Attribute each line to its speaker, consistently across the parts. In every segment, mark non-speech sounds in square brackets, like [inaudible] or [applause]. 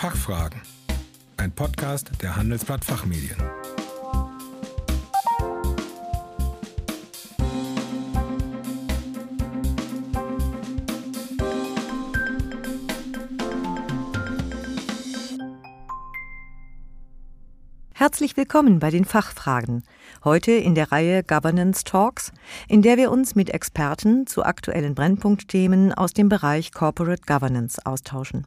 Speaker 1: Fachfragen. Ein Podcast der Handelsblatt Fachmedien.
Speaker 2: Herzlich willkommen bei den Fachfragen. Heute in der Reihe Governance Talks, in der wir uns mit Experten zu aktuellen Brennpunktthemen aus dem Bereich Corporate Governance austauschen.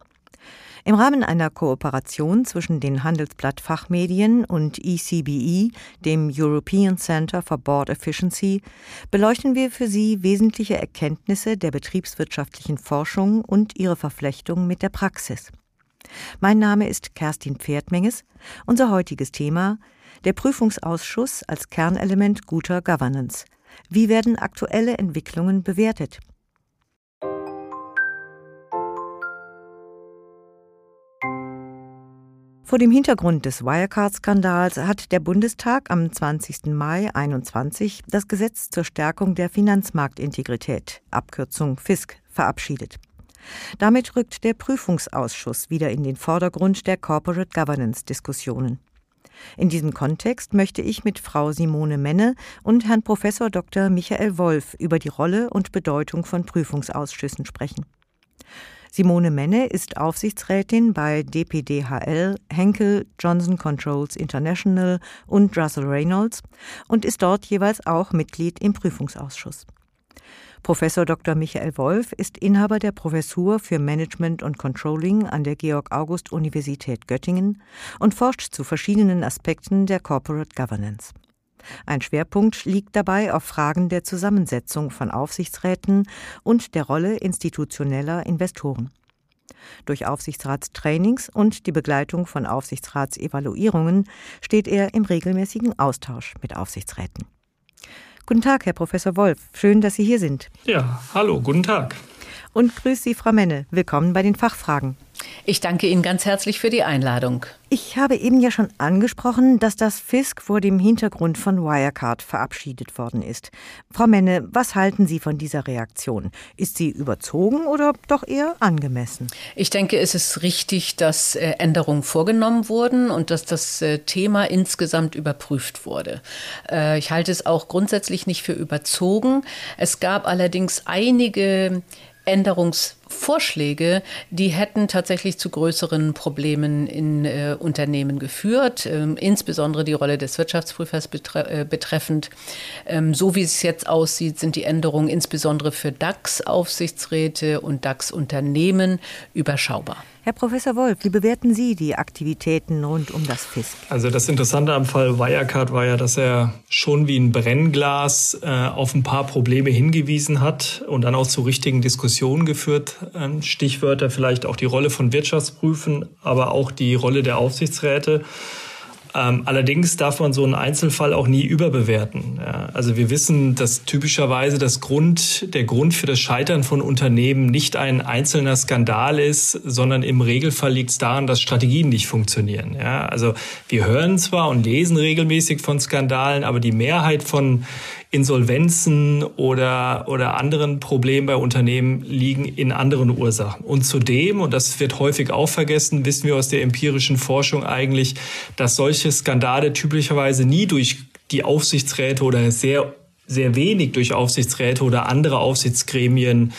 Speaker 2: Im Rahmen einer Kooperation zwischen den Handelsblatt Fachmedien und ECBE, e, dem European Center for Board Efficiency, beleuchten wir für Sie wesentliche Erkenntnisse der betriebswirtschaftlichen Forschung und ihre Verflechtung mit der Praxis. Mein Name ist Kerstin Pferdmenges. Unser heutiges Thema der Prüfungsausschuss als Kernelement guter Governance. Wie werden aktuelle Entwicklungen bewertet? Vor dem Hintergrund des Wirecard-Skandals hat der Bundestag am 20. Mai 2021 das Gesetz zur Stärkung der Finanzmarktintegrität, Abkürzung FISK, verabschiedet. Damit rückt der Prüfungsausschuss wieder in den Vordergrund der Corporate Governance-Diskussionen. In diesem Kontext möchte ich mit Frau Simone Menne und Herrn Prof. Dr. Michael Wolf über die Rolle und Bedeutung von Prüfungsausschüssen sprechen. Simone Menne ist Aufsichtsrätin bei DPDHL, Henkel, Johnson Controls International und Russell Reynolds und ist dort jeweils auch Mitglied im Prüfungsausschuss. Professor Dr. Michael Wolf ist Inhaber der Professur für Management und Controlling an der Georg August Universität Göttingen und forscht zu verschiedenen Aspekten der Corporate Governance. Ein Schwerpunkt liegt dabei auf Fragen der Zusammensetzung von Aufsichtsräten und der Rolle institutioneller Investoren. Durch Aufsichtsratstrainings und die Begleitung von Aufsichtsratsevaluierungen steht er im regelmäßigen Austausch mit Aufsichtsräten. Guten Tag, Herr Professor Wolf. Schön, dass Sie hier sind.
Speaker 3: Ja, hallo, guten Tag.
Speaker 2: Und grüß Sie, Frau Menne. Willkommen bei den Fachfragen.
Speaker 4: Ich danke Ihnen ganz herzlich für die Einladung.
Speaker 2: Ich habe eben ja schon angesprochen, dass das FISK vor dem Hintergrund von Wirecard verabschiedet worden ist. Frau Menne, was halten Sie von dieser Reaktion? Ist sie überzogen oder doch eher angemessen?
Speaker 4: Ich denke, es ist richtig, dass äh, Änderungen vorgenommen wurden und dass das äh, Thema insgesamt überprüft wurde. Äh, ich halte es auch grundsätzlich nicht für überzogen. Es gab allerdings einige Änderungs Änderungsvorschläge, die hätten tatsächlich zu größeren Problemen in äh, Unternehmen geführt, ähm, insbesondere die Rolle des Wirtschaftsprüfers betre äh, betreffend. Ähm, so wie es jetzt aussieht, sind die Änderungen insbesondere für DAX-Aufsichtsräte und DAX-Unternehmen überschaubar.
Speaker 2: Herr Professor Wolf, wie bewerten Sie die Aktivitäten rund um das FISK?
Speaker 3: Also das Interessante am Fall Wirecard war ja, dass er schon wie ein Brennglas äh, auf ein paar Probleme hingewiesen hat und dann auch zu richtigen Diskussionen geführt. Ähm, Stichwörter vielleicht auch die Rolle von Wirtschaftsprüfen, aber auch die Rolle der Aufsichtsräte. Ähm, allerdings darf man so einen Einzelfall auch nie überbewerten. Also wir wissen, dass typischerweise das Grund, der Grund für das Scheitern von Unternehmen nicht ein einzelner Skandal ist, sondern im Regelfall liegt es daran, dass Strategien nicht funktionieren. Also wir hören zwar und lesen regelmäßig von Skandalen, aber die Mehrheit von Insolvenzen oder, oder anderen Problemen bei Unternehmen liegen in anderen Ursachen. Und zudem, und das wird häufig auch vergessen, wissen wir aus der empirischen Forschung eigentlich, dass solche Skandale typischerweise nie durch die Aufsichtsräte oder sehr sehr wenig durch Aufsichtsräte oder andere Aufsichtsgremien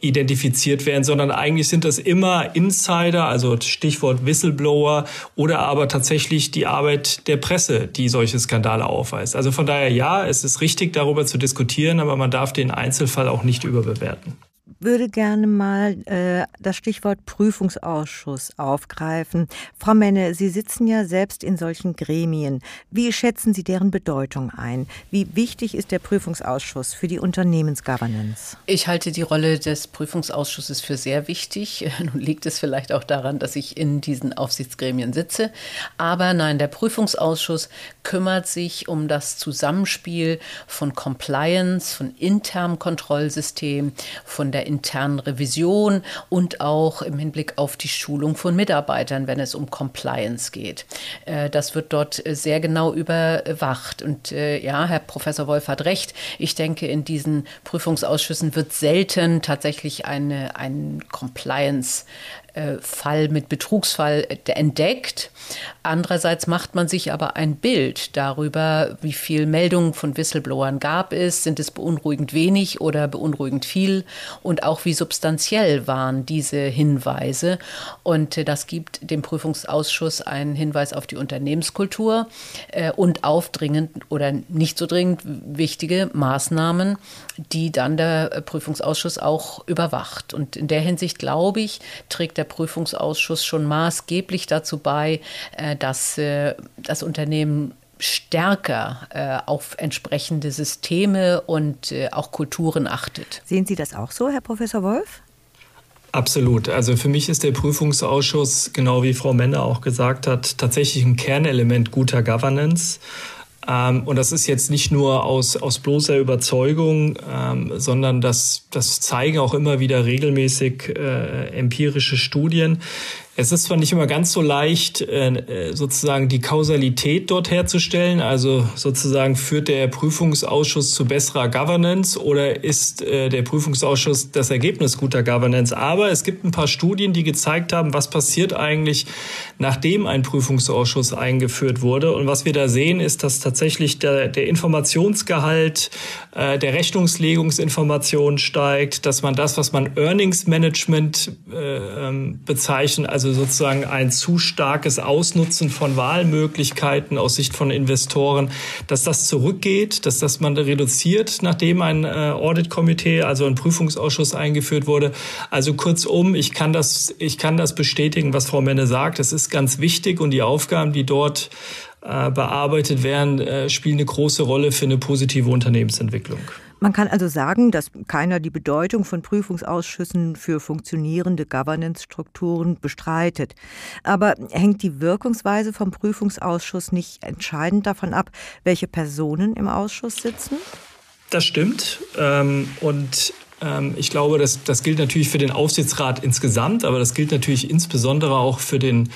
Speaker 3: identifiziert werden, sondern eigentlich sind das immer Insider, also Stichwort Whistleblower oder aber tatsächlich die Arbeit der Presse, die solche Skandale aufweist. Also von daher ja, es ist richtig, darüber zu diskutieren, aber man darf den Einzelfall auch nicht überbewerten
Speaker 2: würde gerne mal äh, das Stichwort Prüfungsausschuss aufgreifen. Frau Menne, Sie sitzen ja selbst in solchen Gremien. Wie schätzen Sie deren Bedeutung ein? Wie wichtig ist der Prüfungsausschuss für die Unternehmensgovernance?
Speaker 4: Ich halte die Rolle des Prüfungsausschusses für sehr wichtig. [laughs] Nun liegt es vielleicht auch daran, dass ich in diesen Aufsichtsgremien sitze. Aber nein, der Prüfungsausschuss kümmert sich um das Zusammenspiel von Compliance, von internem Kontrollsystem, von der internen Revision und auch im Hinblick auf die Schulung von Mitarbeitern, wenn es um Compliance geht. Äh, das wird dort sehr genau überwacht. Und äh, ja, Herr Professor Wolf hat recht. Ich denke, in diesen Prüfungsausschüssen wird selten tatsächlich eine, ein Compliance äh, Fall mit Betrugsfall entdeckt. Andererseits macht man sich aber ein Bild darüber, wie viel Meldungen von Whistleblowern gab es, sind es beunruhigend wenig oder beunruhigend viel und auch wie substanziell waren diese Hinweise. Und äh, das gibt dem Prüfungsausschuss einen Hinweis auf die Unternehmenskultur äh, und auf dringend oder nicht so dringend wichtige Maßnahmen, die dann der Prüfungsausschuss auch überwacht. Und in der Hinsicht, glaube ich, trägt der Prüfungsausschuss schon maßgeblich dazu bei, äh, dass äh, das Unternehmen stärker äh, auf entsprechende Systeme und auch Kulturen achtet.
Speaker 2: Sehen Sie das auch so, Herr Professor Wolf?
Speaker 3: Absolut. Also für mich ist der Prüfungsausschuss, genau wie Frau Menne auch gesagt hat, tatsächlich ein Kernelement guter Governance. Ähm, und das ist jetzt nicht nur aus, aus bloßer Überzeugung, ähm, sondern das, das zeigen auch immer wieder regelmäßig äh, empirische Studien. Es ist zwar nicht immer ganz so leicht, äh, sozusagen die Kausalität dort herzustellen, also sozusagen führt der Prüfungsausschuss zu besserer Governance oder ist äh, der Prüfungsausschuss das Ergebnis guter Governance. Aber es gibt ein paar Studien, die gezeigt haben, was passiert eigentlich, nachdem ein Prüfungsausschuss eingeführt wurde. Und was wir da sehen, ist, dass tatsächlich der, der Informationsgehalt äh, der Rechnungslegungsinformation steigt, dass man das, was man Earnings Management ähm, bezeichnet, also sozusagen ein zu starkes Ausnutzen von Wahlmöglichkeiten aus Sicht von Investoren, dass das zurückgeht, dass das man reduziert, nachdem ein äh, Audit-Komitee, also ein Prüfungsausschuss eingeführt wurde. Also kurzum, ich kann das, ich kann das bestätigen, was Frau Menne sagt. Das ist ganz wichtig und die Aufgaben, die dort äh, bearbeitet werden, äh, spielen eine große Rolle für eine positive Unternehmensentwicklung.
Speaker 2: Man kann also sagen, dass keiner die Bedeutung von Prüfungsausschüssen für funktionierende Governance-Strukturen bestreitet. Aber hängt die Wirkungsweise vom Prüfungsausschuss nicht entscheidend davon ab, welche Personen im Ausschuss sitzen?
Speaker 3: Das stimmt. Ähm, und ähm, ich glaube, das, das gilt natürlich für den Aufsichtsrat insgesamt, aber das gilt natürlich insbesondere auch für den,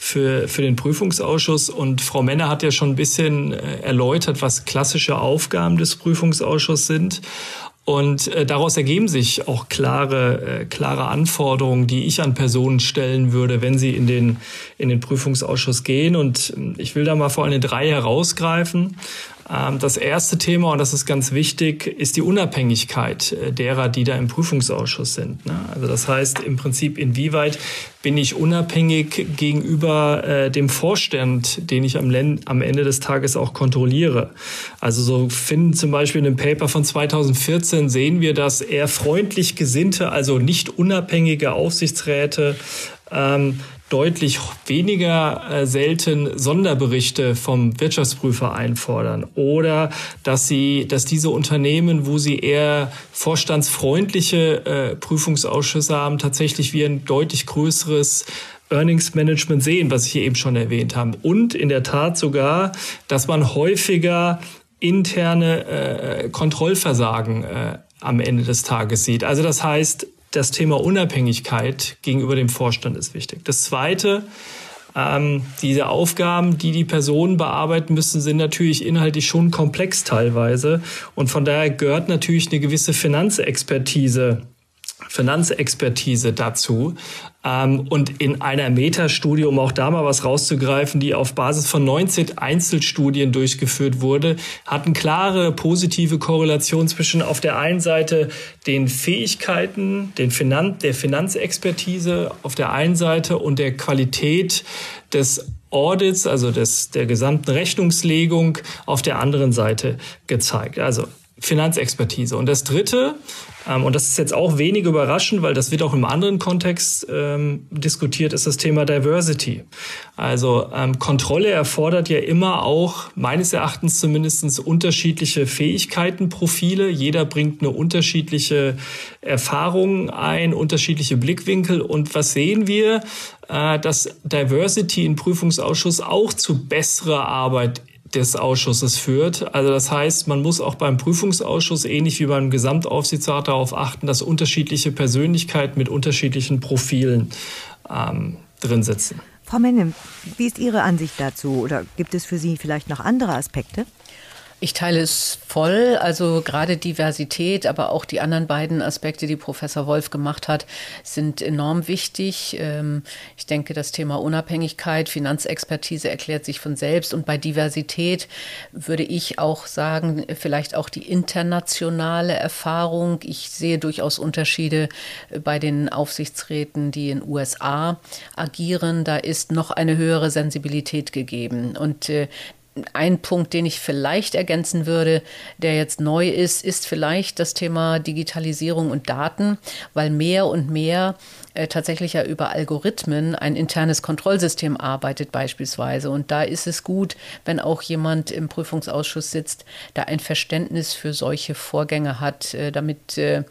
Speaker 3: für, für den Prüfungsausschuss. Und Frau Menner hat ja schon ein bisschen äh, erläutert, was klassische Aufgaben des Prüfungsausschusses sind. Und äh, daraus ergeben sich auch klare, äh, klare Anforderungen, die ich an Personen stellen würde, wenn sie in den, in den Prüfungsausschuss gehen. Und ähm, ich will da mal vor allem drei herausgreifen. Ähm, das erste Thema, und das ist ganz wichtig, ist die Unabhängigkeit äh, derer, die da im Prüfungsausschuss sind. Ne? Also das heißt im Prinzip, inwieweit bin ich unabhängig gegenüber äh, dem Vorstand, den ich am, Ende des Tages auch kontrolliere. Also so finden zum Beispiel in einem Paper von 2014 sehen wir, dass eher freundlich gesinnte, also nicht unabhängige Aufsichtsräte ähm, deutlich weniger äh, selten Sonderberichte vom Wirtschaftsprüfer einfordern oder dass sie, dass diese Unternehmen, wo sie eher vorstandsfreundliche äh, Prüfungsausschüsse haben, tatsächlich wie ein deutlich größeres Earnings Management sehen, was ich hier eben schon erwähnt habe. Und in der Tat sogar, dass man häufiger interne äh, Kontrollversagen äh, am Ende des Tages sieht. Also das heißt, das Thema Unabhängigkeit gegenüber dem Vorstand ist wichtig. Das Zweite, ähm, diese Aufgaben, die die Personen bearbeiten müssen, sind natürlich inhaltlich schon komplex teilweise. Und von daher gehört natürlich eine gewisse Finanzexpertise Finanzexpertise dazu. Ähm, und in einer Metastudie, um auch da mal was rauszugreifen, die auf Basis von 19 Einzelstudien durchgeführt wurde, hat eine klare positive Korrelation zwischen auf der einen Seite den Fähigkeiten den Finan der Finanzexpertise auf der einen Seite und der Qualität des Audits, also des, der gesamten Rechnungslegung auf der anderen Seite gezeigt. Also Finanzexpertise. Und das Dritte, ähm, und das ist jetzt auch wenig überraschend, weil das wird auch im anderen Kontext ähm, diskutiert, ist das Thema Diversity. Also ähm, Kontrolle erfordert ja immer auch meines Erachtens zumindest unterschiedliche Fähigkeitenprofile. Jeder bringt eine unterschiedliche Erfahrung ein, unterschiedliche Blickwinkel. Und was sehen wir? Äh, dass Diversity im Prüfungsausschuss auch zu besserer Arbeit des Ausschusses führt. Also das heißt, man muss auch beim Prüfungsausschuss ähnlich wie beim Gesamtaufsichtsrat darauf achten, dass unterschiedliche Persönlichkeiten mit unterschiedlichen Profilen ähm, drin sitzen.
Speaker 2: Frau Menne, wie ist Ihre Ansicht dazu? Oder gibt es für Sie vielleicht noch andere Aspekte?
Speaker 4: Ich teile es voll. Also gerade Diversität, aber auch die anderen beiden Aspekte, die Professor Wolf gemacht hat, sind enorm wichtig. Ähm, ich denke, das Thema Unabhängigkeit, Finanzexpertise erklärt sich von selbst. Und bei Diversität würde ich auch sagen, vielleicht auch die internationale Erfahrung. Ich sehe durchaus Unterschiede bei den Aufsichtsräten, die in USA agieren. Da ist noch eine höhere Sensibilität gegeben. Und äh, ein Punkt, den ich vielleicht ergänzen würde, der jetzt neu ist, ist vielleicht das Thema Digitalisierung und Daten, weil mehr und mehr äh, tatsächlich ja über Algorithmen ein internes Kontrollsystem arbeitet beispielsweise. Und da ist es gut, wenn auch jemand im Prüfungsausschuss sitzt, da ein Verständnis für solche Vorgänge hat, äh, damit äh,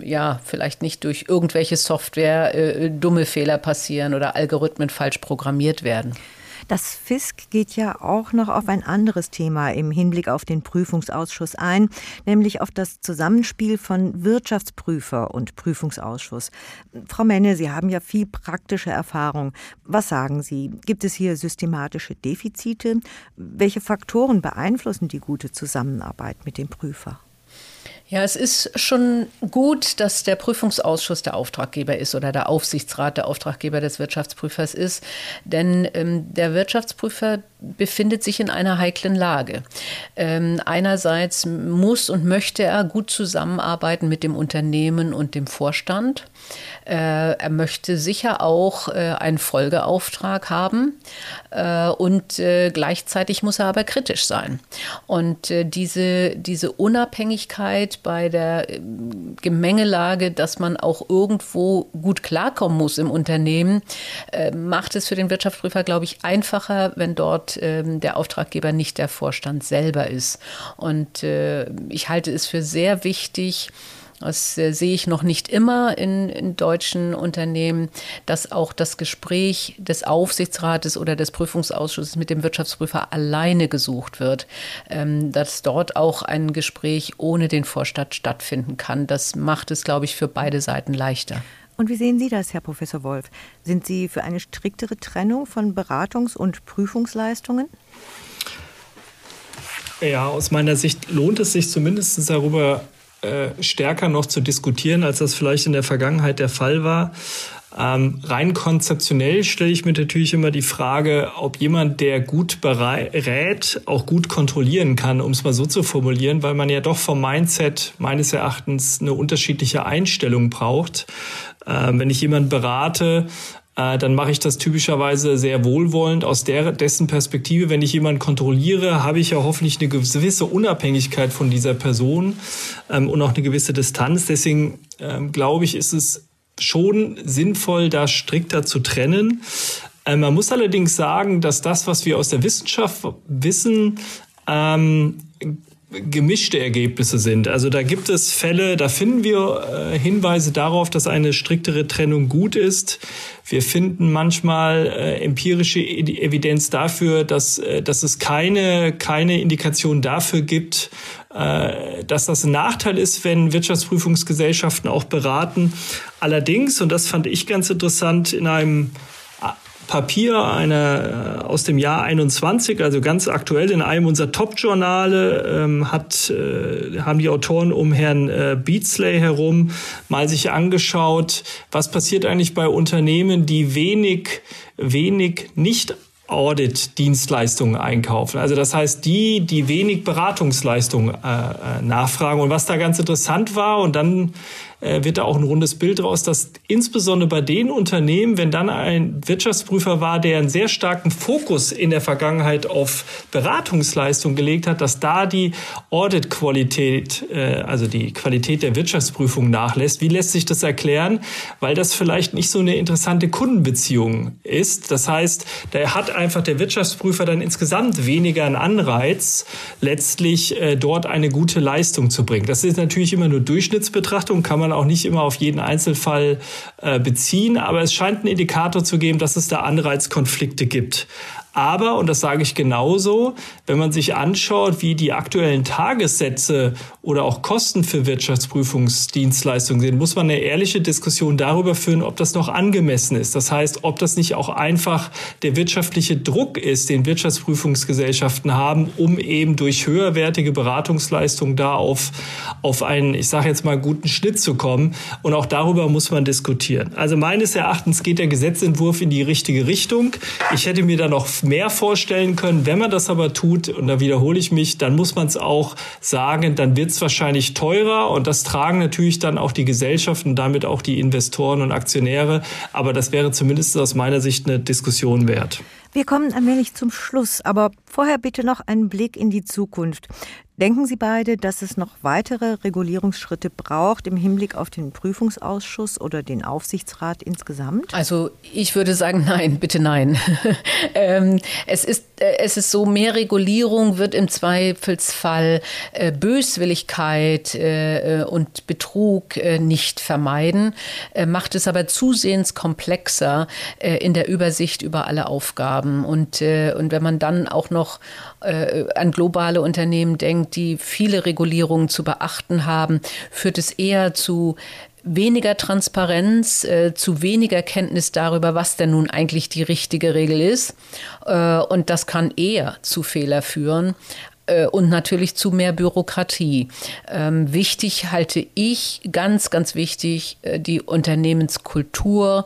Speaker 4: ja, vielleicht nicht durch irgendwelche Software äh, dumme Fehler passieren oder Algorithmen falsch programmiert werden.
Speaker 2: Das Fisk geht ja auch noch auf ein anderes Thema im Hinblick auf den Prüfungsausschuss ein, nämlich auf das Zusammenspiel von Wirtschaftsprüfer und Prüfungsausschuss. Frau Menne, Sie haben ja viel praktische Erfahrung. Was sagen Sie? Gibt es hier systematische Defizite? Welche Faktoren beeinflussen die gute Zusammenarbeit mit dem Prüfer?
Speaker 4: Ja, es ist schon gut, dass der Prüfungsausschuss der Auftraggeber ist oder der Aufsichtsrat der Auftraggeber des Wirtschaftsprüfers ist. Denn ähm, der Wirtschaftsprüfer befindet sich in einer heiklen Lage. Ähm, einerseits muss und möchte er gut zusammenarbeiten mit dem Unternehmen und dem Vorstand. Äh, er möchte sicher auch äh, einen Folgeauftrag haben äh, und äh, gleichzeitig muss er aber kritisch sein. Und äh, diese, diese Unabhängigkeit bei der äh, Gemengelage, dass man auch irgendwo gut klarkommen muss im Unternehmen, macht es für den Wirtschaftsprüfer, glaube ich, einfacher, wenn dort ähm, der Auftraggeber nicht der Vorstand selber ist. Und ich halte es für sehr wichtig, das äh, sehe ich noch nicht immer in, in, deutschen Unternehmen, dass auch das Gespräch des Aufsichtsrates oder des Prüfungsausschusses mit dem Wirtschaftsprüfer alleine gesucht wird, ähm, dass dort auch ein Gespräch ohne den Vorstand stattfinden kann. Das macht es, glaube ich, für beide Seiten leichter.
Speaker 2: Und wie sehen Sie das, Herr Professor Wolf? Sind Sie für eine striktere Trennung von Beratungs- und Prüfungsleistungen?
Speaker 3: Ja, aus meiner Sicht lohnt es sich zumindest darüber äh, stärker noch zu diskutieren, als das vielleicht in der Vergangenheit der Fall war. Ähm, rein konzeptionell stelle ich mir natürlich immer die Frage, ob jemand, der gut berät, auch gut kontrollieren kann, um es mal so zu formulieren, weil man ja doch vom Mindset meines Erachtens eine unterschiedliche Einstellung braucht. Ähm, wenn ich jemanden berate, äh, dann mache ich das typischerweise sehr wohlwollend aus der, dessen Perspektive. Wenn ich jemanden kontrolliere, habe ich ja hoffentlich eine gewisse Unabhängigkeit von dieser Person ähm, und auch eine gewisse Distanz. Deswegen ähm, glaube ich, ist es schon sinnvoll, da strikter zu trennen. Äh, man muss allerdings sagen, dass das, was wir aus der Wissenschaft wissen, ähm, gemischte Ergebnisse sind. Also da gibt es Fälle, da finden wir äh, Hinweise darauf, dass eine striktere Trennung gut ist. Wir finden manchmal äh, empirische Evidenz dafür, dass, äh, dass es keine, keine Indikation dafür gibt, äh, dass das ein Nachteil ist, wenn Wirtschaftsprüfungsgesellschaften auch beraten. Allerdings, und das fand ich ganz interessant, in einem Papier eine, äh, aus dem Jahr 21, also ganz aktuell in einem unserer Top-Journale, ähm, hat, äh, haben die Autoren um Herrn äh, Beatsley herum mal sich angeschaut, was passiert eigentlich bei Unternehmen, die wenig, wenig nicht Audit-Dienstleistungen einkaufen. Also das heißt, die, die wenig Beratungsleistungen äh, äh nachfragen. Und was da ganz interessant war, und dann äh, wird da auch ein rundes Bild raus, dass insbesondere bei den Unternehmen, wenn dann ein Wirtschaftsprüfer war, der einen sehr starken Fokus in der Vergangenheit auf Beratungsleistung gelegt hat, dass da die Audit-Qualität, äh, also die Qualität der Wirtschaftsprüfung nachlässt. Wie lässt sich das erklären? Weil das vielleicht nicht so eine interessante Kundenbeziehung ist. Das heißt, da hat einfach der Wirtschaftsprüfer dann insgesamt weniger einen Anreiz, letztlich äh, dort eine gute Leistung zu bringen. Das ist natürlich immer nur Durchschnittsbetrachtung, kann man man auch nicht immer auf jeden Einzelfall äh, beziehen, aber es scheint einen Indikator zu geben, dass es da Anreizkonflikte gibt. Aber, und das sage ich genauso, wenn man sich anschaut, wie die aktuellen Tagessätze oder auch Kosten für Wirtschaftsprüfungsdienstleistungen sind, muss man eine ehrliche Diskussion darüber führen, ob das noch angemessen ist. Das heißt, ob das nicht auch einfach der wirtschaftliche Druck ist, den Wirtschaftsprüfungsgesellschaften haben, um eben durch höherwertige Beratungsleistungen da auf, auf einen, ich sage jetzt mal, guten Schnitt zu kommen. Und auch darüber muss man diskutieren. Also meines Erachtens geht der Gesetzentwurf in die richtige Richtung. Ich hätte mir da noch mehr vorstellen können. Wenn man das aber tut, und da wiederhole ich mich, dann muss man es auch sagen, dann wird es wahrscheinlich teurer und das tragen natürlich dann auch die Gesellschaften, damit auch die Investoren und Aktionäre. Aber das wäre zumindest aus meiner Sicht eine Diskussion wert.
Speaker 2: Wir kommen allmählich zum Schluss, aber vorher bitte noch einen Blick in die Zukunft. Denken Sie beide, dass es noch weitere Regulierungsschritte braucht im Hinblick auf den Prüfungsausschuss oder den Aufsichtsrat insgesamt?
Speaker 4: Also ich würde sagen, nein, bitte nein. [laughs] ähm, es, ist, es ist so, mehr Regulierung wird im Zweifelsfall äh, Böswilligkeit äh, und Betrug äh, nicht vermeiden, äh, macht es aber zusehends komplexer äh, in der Übersicht über alle Aufgaben. Und, und wenn man dann auch noch an globale Unternehmen denkt, die viele Regulierungen zu beachten haben, führt es eher zu weniger Transparenz, äh, zu weniger Kenntnis darüber, was denn nun eigentlich die richtige Regel ist. Äh, und das kann eher zu Fehler führen äh, und natürlich zu mehr Bürokratie. Ähm, wichtig halte ich, ganz, ganz wichtig, äh, die Unternehmenskultur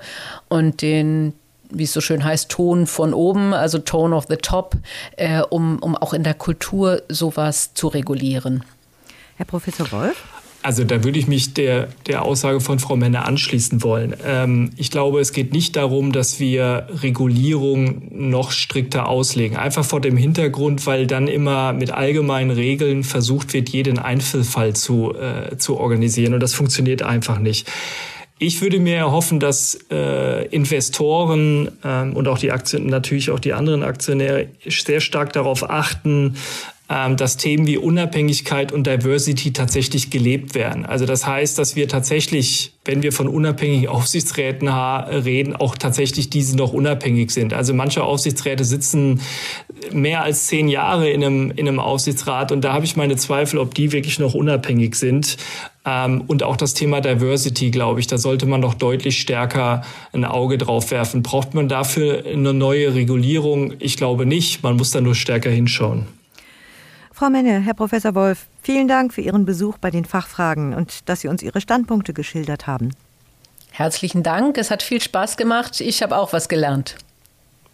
Speaker 4: und den wie es so schön heißt, Ton von oben, also Tone of the Top, äh, um, um auch in der Kultur sowas zu regulieren.
Speaker 2: Herr Professor Wolf?
Speaker 3: Also da würde ich mich der, der Aussage von Frau Menne anschließen wollen. Ähm, ich glaube, es geht nicht darum, dass wir Regulierung noch strikter auslegen. Einfach vor dem Hintergrund, weil dann immer mit allgemeinen Regeln versucht wird, jeden Einzelfall zu, äh, zu organisieren. Und das funktioniert einfach nicht. Ich würde mir erhoffen, dass äh, Investoren ähm, und auch die Aktien, natürlich auch die anderen Aktionäre sehr stark darauf achten, dass Themen wie Unabhängigkeit und Diversity tatsächlich gelebt werden. Also das heißt, dass wir tatsächlich, wenn wir von unabhängigen Aufsichtsräten reden, auch tatsächlich diese noch unabhängig sind. Also manche Aufsichtsräte sitzen mehr als zehn Jahre in einem, in einem Aufsichtsrat und da habe ich meine Zweifel, ob die wirklich noch unabhängig sind. Ähm, und auch das Thema Diversity, glaube ich, da sollte man doch deutlich stärker ein Auge drauf werfen. Braucht man dafür eine neue Regulierung? Ich glaube nicht. Man muss da nur stärker hinschauen.
Speaker 2: Frau Menne, Herr Professor Wolf, vielen Dank für Ihren Besuch bei den Fachfragen und dass Sie uns Ihre Standpunkte geschildert haben.
Speaker 4: Herzlichen Dank, es hat viel Spaß gemacht. Ich habe auch was gelernt.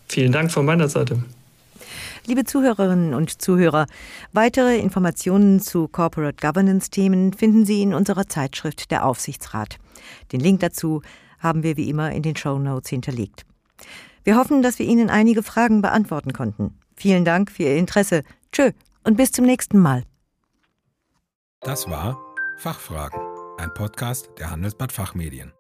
Speaker 3: Vielen Dank von meiner Seite.
Speaker 2: Liebe Zuhörerinnen und Zuhörer, weitere Informationen zu Corporate Governance-Themen finden Sie in unserer Zeitschrift Der Aufsichtsrat. Den Link dazu haben wir wie immer in den Show Notes hinterlegt. Wir hoffen, dass wir Ihnen einige Fragen beantworten konnten. Vielen Dank für Ihr Interesse. Tschö und bis zum nächsten Mal.
Speaker 1: Das war Fachfragen, ein Podcast der Handelsblatt Fachmedien.